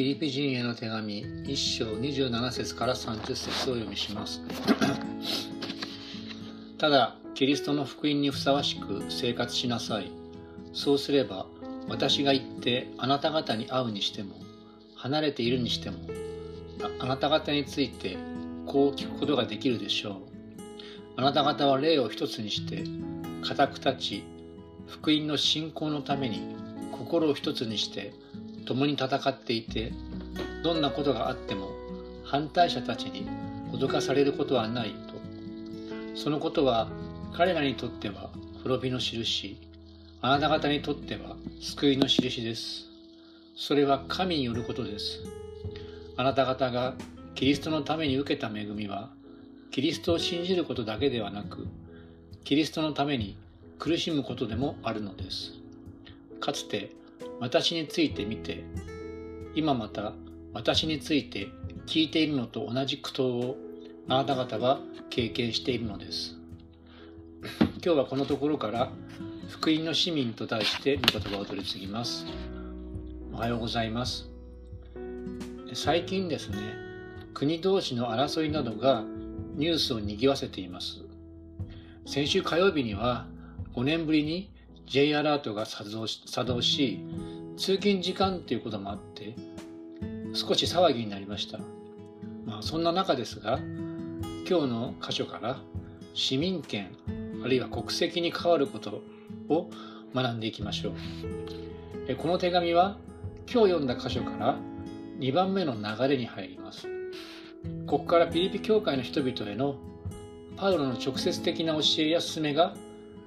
ピリピ人への手紙1章27節から30節を読みします。ただキリストの福音にふさわしく生活しなさい。そうすれば私が言ってあなた方に会うにしても離れているにしてもあなた方についてこう聞くことができるでしょう。あなた方は霊を一つにして固く立ち福音の信仰のために心を一つにして共に戦っていてどんなことがあっても反対者たちに脅かされることはないと。そのことは彼らにとっては滅びの印。あなた方にとっては救いの印です。それは神によることです。あなた方がキリストのために受けた恵みはキリストを信じることだけではなくキリストのために苦しむことでもあるのです。かつて私について見て今また私について聞いているのと同じ苦闘をあなた方は経験しているのです。今日はこのところから福音の市民と題して御言葉を取り次ぎます。おはようございます。最近ですね国同士の争いなどがニュースを賑わせています。先週火曜日には5年ぶりに J アラートが作動し作動し通勤時間ということもあって少し騒ぎになりました、まあ、そんな中ですが今日の箇所から市民権あるいは国籍に関わることを学んでいきましょう。この手紙は今日読んだ箇所から2番目の流れに入ります。ここからピリピ教会の人々へのパウロの直接的な教えや勧めが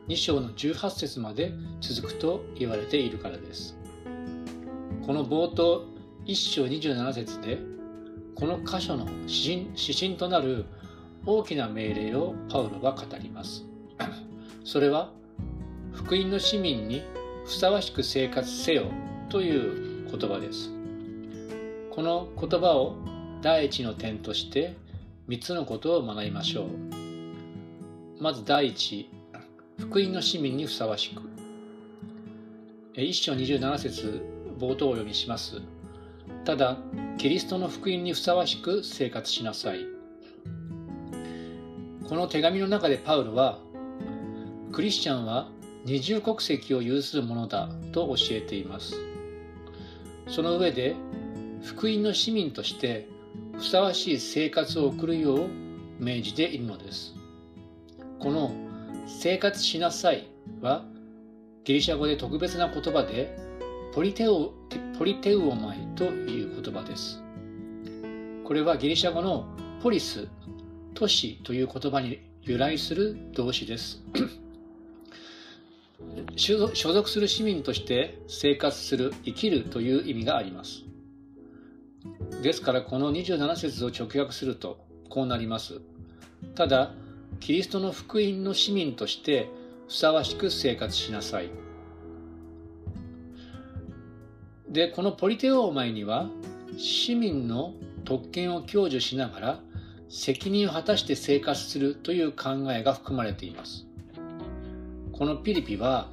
2章の18節まで続くと言われているからです。この冒頭1章27節でこの箇所の指針となる大きな命令をパウロは語ります。それは福音の市民にふさわしく生活せよという言葉です。この言葉を第一の点として3つのことを学びましょう。まず第一福音の市民にふさわしく。一章27節冒頭を読みします。ただキリストの福音にふさわしく生活しなさい。この手紙の中でパウロはクリスチャンは二重国籍を有するものだと教えています。その上で福音の市民としてふさわしい生活を送るよう命じているのです。この生活しなさいはギリシャ語で特別な言葉でポリテオポリテウオマイという言葉です。これはギリシャ語のポリス都市という言葉に由来する動詞です。所属する市民として生活する生きるという意味があります。ですからこの27節を直訳するとこうなります。ただキリストの福音の市民としてふさわしく生活しなさい。でこのポリテオーマイには市民の特権を享受しながら責任を果たして生活するという考えが含まれています。このピリピは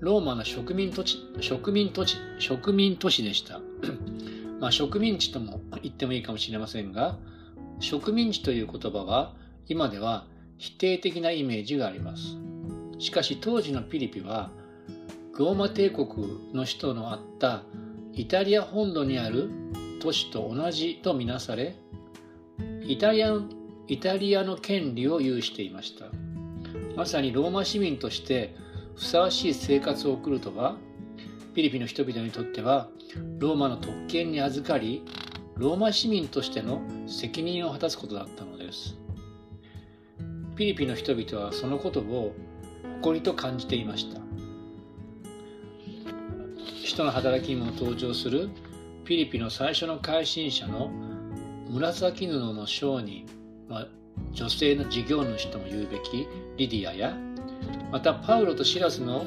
ローマの植民土地植民土地植民都市でした。まあ植民地とも言ってもいいかもしれませんが植民地という言葉は今では否定的なイメージがあります。しかし当時のピリピはローマ帝国の首都のあったイタリア本土にある都市と同じとみなされイタリアイタリアの権利を有していました。まさにローマ市民としてふさわしい生活を送るとはピリピの人々にとってはローマの特権に預かりローマ市民としての責任を果たすことだったのです。ピリピの人々はそのことを誇りと感じていました。人の働きにも登場するピリピの最初の改心者の紫布の商人、まあ、女性の事業主とも言うべきリディアやまたパウロとシラスの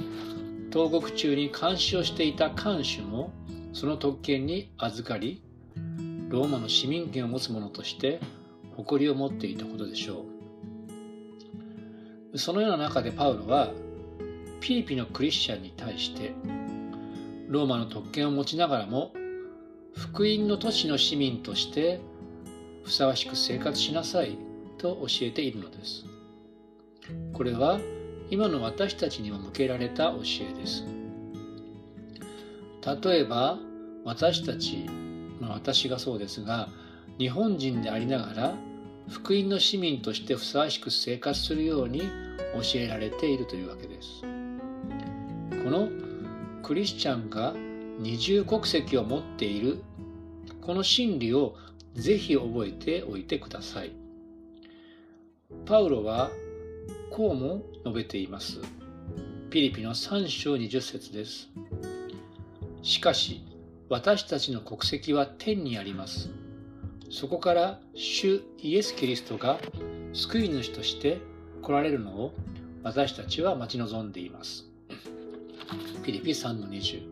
投獄中に監視をしていた看守もその特権に預かりローマの市民権を持つ者として誇りを持っていたことでしょう。そのような中でパウロはピリピのクリスチャンに対してローマの特権を持ちながらも福音の都市の市民としてふさわしく生活しなさいと教えているのです。これは今の私たちにも向けられた教えです。例えば私たち、まあ、私がそうですが日本人でありながら福音の市民としてふさわしく生活するように教えられているというわけです。このクリスチャンが二重国籍を持っているこの真理をぜひ覚えておいてください。パウロはこうも述べています。ピリピの3章20節です。しかし、私たちの国籍は天にあります。そこから主イエス・キリストが救い主として来られるのを私たちは待ち望んでいます。ピリピ3の20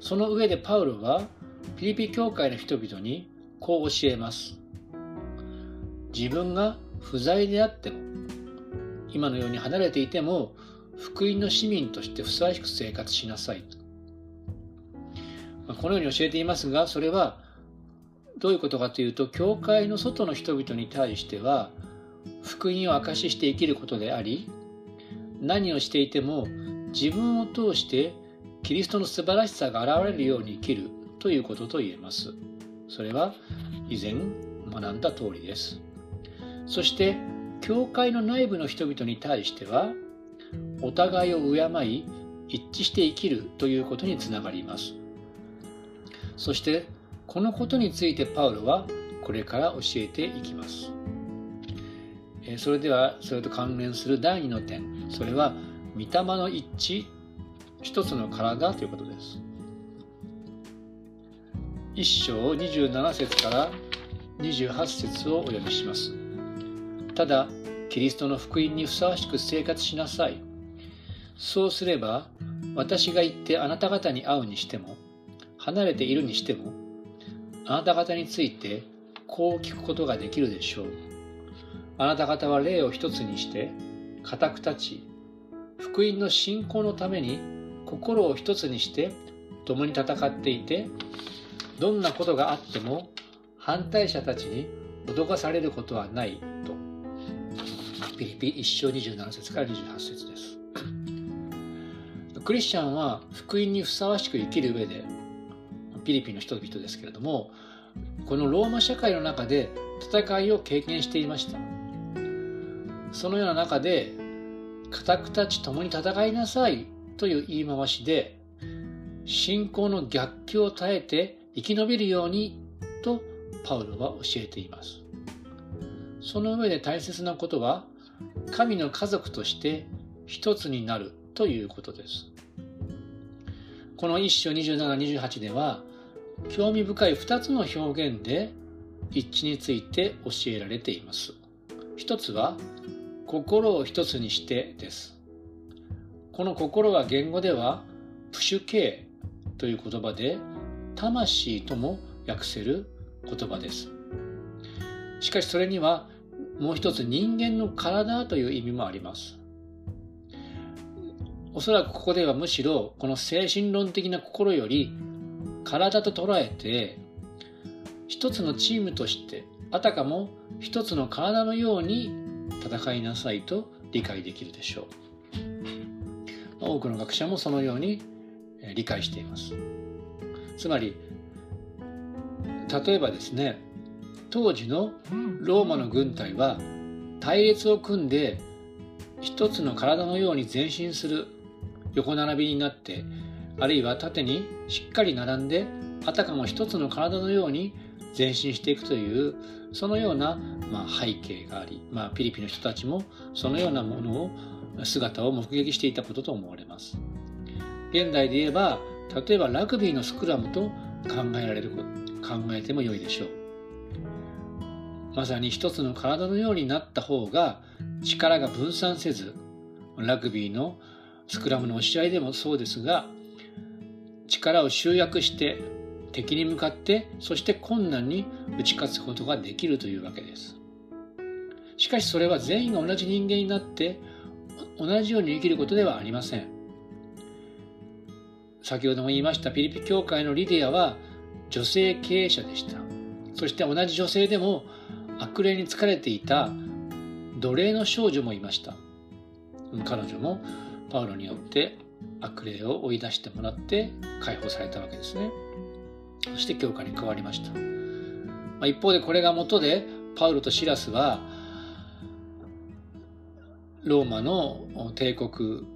その上でパウロはピリピ教会の人々にこう教えます。自分が不在であっても、今のように離れていても、福音の市民としてふさわしく生活しなさい。このように教えていますが、それはどういうことかというと、教会の外の人々に対しては、福音を証しして生きることであり、何をしていても自分を通してキリストの素晴らしさが現れるように生きるということと言えます。それは以前学んだ通りです。そして、教会の内部の人々に対しては、お互いを敬い、一致して生きるということにつながります。そして、このことについてパウロはこれから教えていきます。それでは、それと関連する第2の点、それは、御霊の一致、一つの体ということです。1章27節から28節をお読みします。ただ、キリストの福音にふさわしく生活しなさい。そうすれば、私が行ってあなた方に会うにしても、離れているにしても、あなた方についてこう聞くことができるでしょう。あなた方は霊を一つにして、固く立ち、福音の信仰のために心を一つにして共に戦っていて、どんなことがあっても反対者たちに脅かされることはないと。ピリピ1章27節から28節です。クリスチャンは福音にふさわしく生きる上で、ピリピンの人々ですけれども、このローマ社会の中で戦いを経験していました。そのような中で、固く立ち共に戦いなさいという言い回しで、信仰の逆境を耐えて生き延びるようにとパウロは教えています。その上で大切なことは神の家族として一つになるということです。この一章27、28では興味深い二つの表現で一致について教えられています。一つは心を一つにしてです。この心は言語ではプシュケーという言葉で魂とも訳せる言葉です。しかしそれにはもう一つ人間の体という意味もあります。おそらくここではむしろこの精神論的な心より体と捉えて一つのチームとしてあたかも一つの体のように戦いなさいと理解できるでしょう。多くの学者もそのように理解しています。つまり例えばですね当時のローマの軍隊は隊列を組んで一つの体のように前進する横並びになってあるいは縦にしっかり並んであたかも一つの体のように前進していくというそのような、まあ、背景があり、まあ、ピリピの人たちもそのようなものを姿を目撃していたことと思われます。現代で言えば例えばラグビーのスクラムと考えられる考えても良いでしょう。まさに一つの体のようになった方が力が分散せずラグビーのスクラムの押し合いでもそうですが力を集約して敵に向かってそして困難に打ち勝つことができるというわけです。しかしそれは全員が同じ人間になって同じように生きることではありません。先ほども言いましたピリピ教会のリディアは女性経営者でした。そして同じ女性でも悪霊に疲れていた奴隷の少女もいました。彼女もパウロによって悪霊を追い出してもらって解放されたわけですね。そして教会に加わりました、まあ、一方でこれが元でパウロとシラスはローマの帝国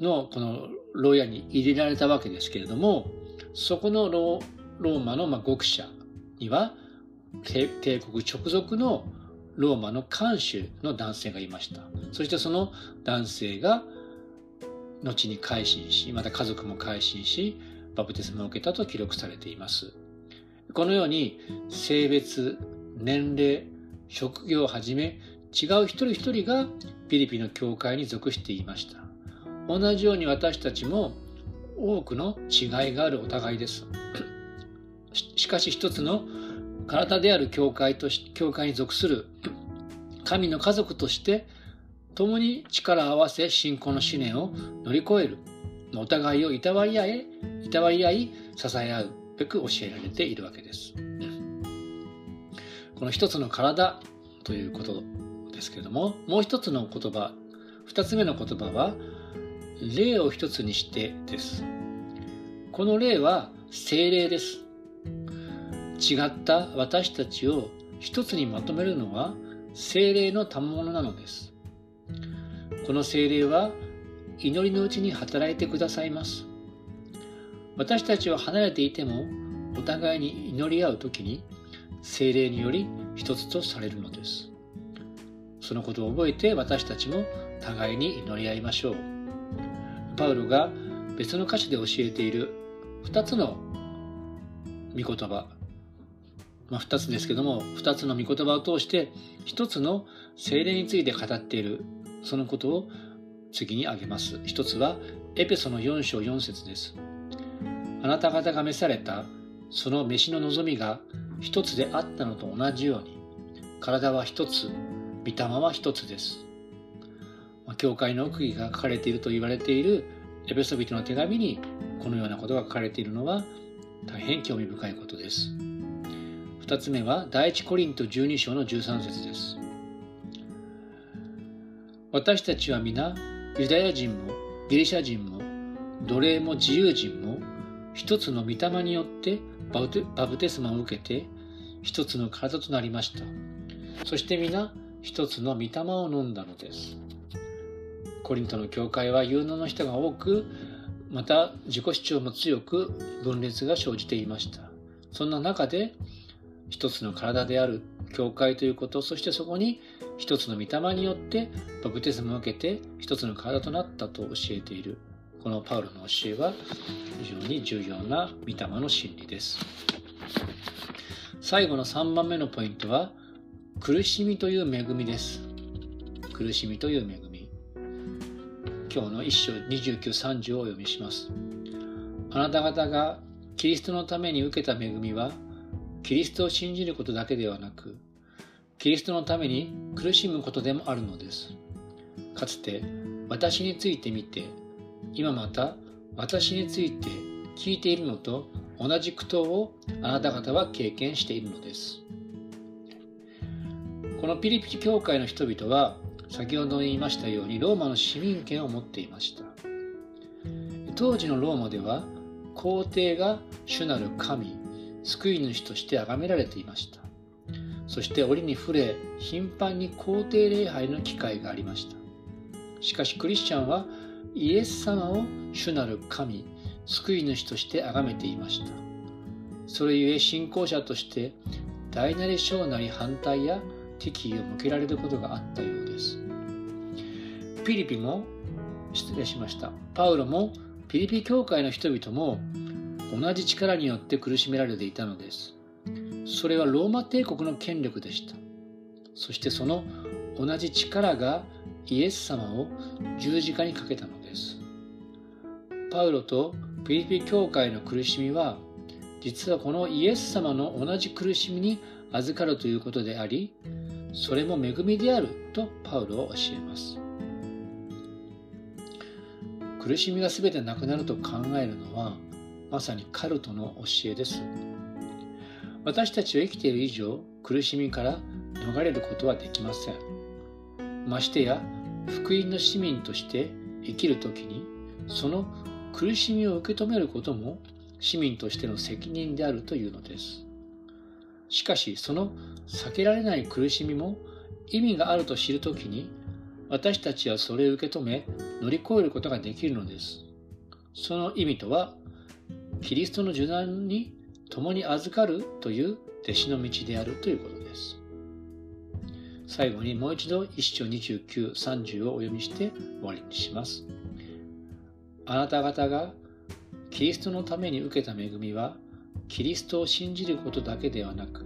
のこの牢屋に入れられたわけですけれどもそこのローマのまあ獄舎には帝国直属のローマの看守の男性がいました。そしてその男性が後に改心しまた家族も改心しバプテスマを受けたと記録されています。このように性別年齢職業をはじめ違う一人一人がピリピの教会に属していました。同じように私たちも多くの違いがあるお互いです。しかし一つの体である教会とし教会に属する神の家族として共に力を合わせ信仰の試練を乗り越える。お互いをいたわり合いいたわり合い支え合うべく教えられているわけです。この一つの体ということですけれどももう一つの言葉二つ目の言葉は霊を一つにしてです。この霊は精霊です。違った私たちを一つにまとめるのは精霊の賜物なのです。この精霊は祈りのうちに働いてくださいます。私たちは離れていてもお互いに祈り合う時に精霊により一つとされるのです。そのことを覚えて私たちも互いに祈り合いましょう。パウロが別の歌詞で教えている2つの御言葉。まあ、2つですけども2つの御言葉を通して1つの精霊について語っている。そのことを次に挙げます1つはエペソの4章4節ですあなた方が召されたその飯の望みが一つであったのと同じように体は一つ御霊は一つです教会の奥義が書かれていると言われているエペソビトの手紙にこのようなことが書かれているのは大変興味深いことです。2つ目は第一コリント12章の13節です。私たちは皆ユダヤ人もギリシャ人も奴隷も自由人も一つの御霊によってバプテスマを受けて一つの体となりました。そして皆一つの御霊を飲んだのです。コリントの教会は有能の人が多くまた自己主張も強く分裂が生じていました。そんな中で一つの体である教会ということそしてそこに一つの御霊によってバプテスマを受けて一つの体となったと教えている。このパウロの教えは非常に重要な御霊の真理です。最後の3番目のポイントは苦しみという恵みです。苦しみという恵み。今日の1章2930をお読みします。あなた方がキリストのために受けた恵みはキリストを信じることだけではなく、キリストのために苦しむことでもあるのです。かつて私について見て、今また私について聞いているのと同じ苦闘をあなた方は経験しているのです。このピリピ教会の人々は先ほど言いましたようにローマの市民権を持っていました。当時のローマでは皇帝が主なる神救い主として崇められていましたそして折に触れ頻繁に皇帝礼拝の機会がありました。しかしクリスチャンはイエス様を主なる神救い主として崇めていました。それゆえ信仰者として大なり小なり反対や敵意を向けられることがあったようです。ピリピも失礼しました。パウロもピリピ教会の人々も同じ力によって苦しめられていたのです。それはローマ帝国の権力でした。そしてその同じ力がイエス様を十字架にかけたのです。パウロとピリピ教会の苦しみは実はこのイエス様の同じ苦しみに預かるということでありそれも恵みであるとパウロは教えます苦しみが全てなくなると考えるのはまさにカルトの教えです私たちは生きている以上苦しみから逃れることはできません。ましてや福音の市民として生きる時にその苦しみを受け止めることも市民としての責任であるというのです。しかしその避けられない苦しみも意味があると知るときに私たちはそれを受け止め乗り越えることができるのです。その意味とはキリストの受難に共に預かるという弟子の道であるということです。最後にもう一度一章29、30をお読みして終わりにします。あなた方がキリストのために受けた恵みはキリストを信じることだけではなく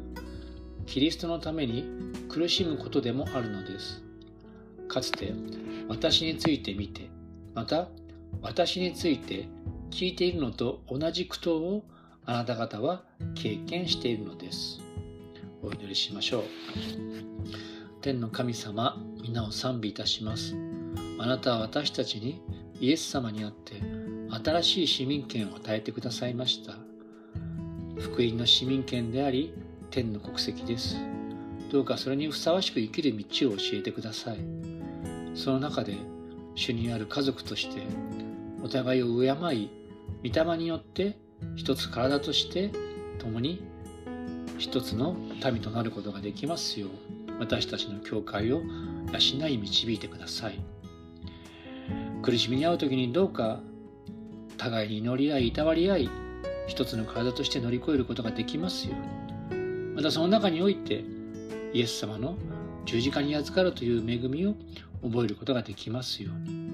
キリストのために苦しむことでもあるのです。かつて私について見てまた私について聞いているのと同じ苦闘をあなた方は経験しているのです。お祈りしましょう。天の神様皆を賛美いたします。あなたは私たちにイエス様にあって新しい市民権を与えてくださいました。福音の市民権であり天の国籍です。どうかそれにふさわしく生きる道を教えてください。その中で主にある家族としてお互いを敬い御霊によって一つ体として共に一つの民となることができますよう私たちの教会を養い導いてください。苦しみに遭う時にどうか互いに祈り合いいたわり合い一つの体として乗り越えることができますように。またその中においてイエス様の十字架に預かるという恵みを覚えることができますように。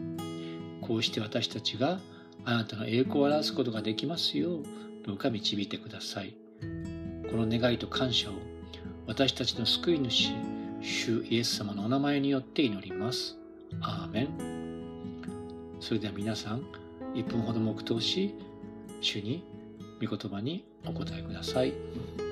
こうして私たちがあなたの栄光を表すことができますようどうか導いてください。この願いと感謝を私たちの救い主主イエス様のお名前によって祈ります。アーメン。それでは皆さん1分ほど黙祷し主に御言葉にお答えください。